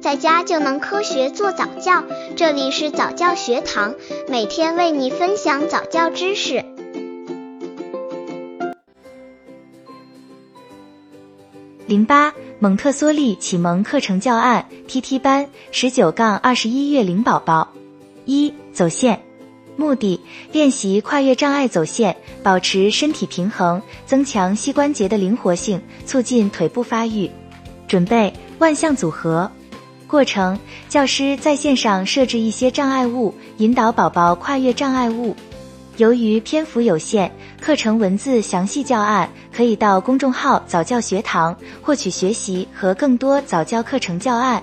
在家就能科学做早教。这里是早教学堂，每天为你分享早教知识。零八蒙特梭利启蒙课程教案 T T 班十九杠二十一月龄宝宝一走线。目的：练习跨越障碍走线，保持身体平衡，增强膝关节的灵活性，促进腿部发育。准备万项组合。过程：教师在线上设置一些障碍物，引导宝宝跨越障碍物。由于篇幅有限，课程文字详细教案可以到公众号早教学堂获取学习和更多早教课程教案。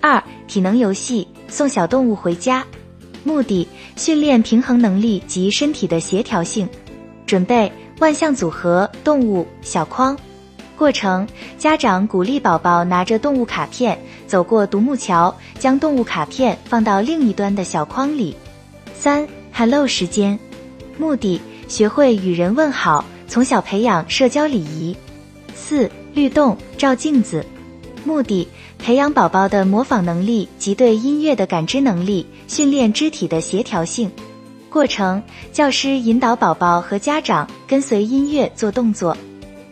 二、体能游戏，送小动物回家。目的：训练平衡能力及身体的协调性。准备万项组合动物小框。过程：家长鼓励宝宝拿着动物卡片走过独木桥，将动物卡片放到另一端的小框里。三，Hello 时间。目的：学会与人问好，从小培养社交礼仪。四，律动照镜子。目的。培养宝宝的模仿能力及对音乐的感知能力，训练肢体的协调性。过程：教师引导宝宝和家长跟随音乐做动作。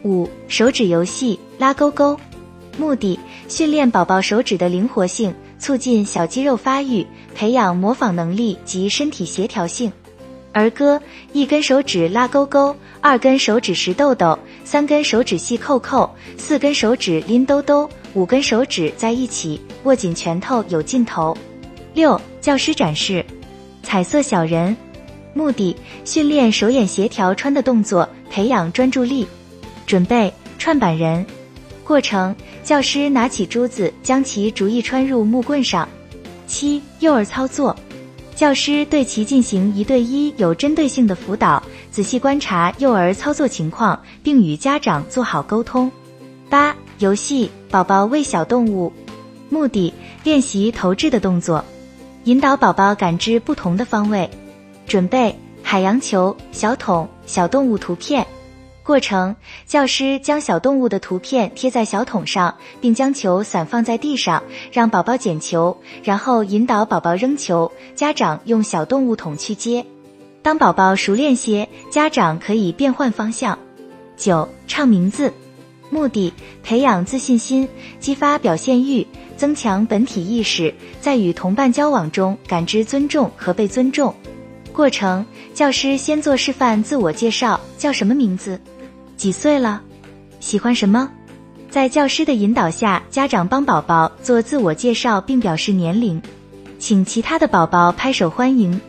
五、手指游戏拉勾勾。目的：训练宝宝手指的灵活性，促进小肌肉发育，培养模仿能力及身体协调性。儿歌：一根手指拉勾勾，二根手指拾豆豆，三根手指系扣扣，四根手指拎兜兜。五根手指在一起握紧拳头有劲头。六、教师展示彩色小人，目的训练手眼协调穿的动作，培养专注力。准备串板人，过程教师拿起珠子将其逐一穿入木棍上。七、幼儿操作，教师对其进行一对一有针对性的辅导，仔细观察幼儿操作情况，并与家长做好沟通。八。游戏宝宝喂小动物，目的练习投掷的动作，引导宝宝感知不同的方位。准备海洋球、小桶、小动物图片。过程：教师将小动物的图片贴在小桶上，并将球散放在地上，让宝宝捡球，然后引导宝宝扔球，家长用小动物桶去接。当宝宝熟练些，家长可以变换方向。九唱名字。目的培养自信心，激发表现欲，增强本体意识，在与同伴交往中感知尊重和被尊重。过程：教师先做示范自我介绍，叫什么名字？几岁了？喜欢什么？在教师的引导下，家长帮宝宝做自我介绍并表示年龄，请其他的宝宝拍手欢迎。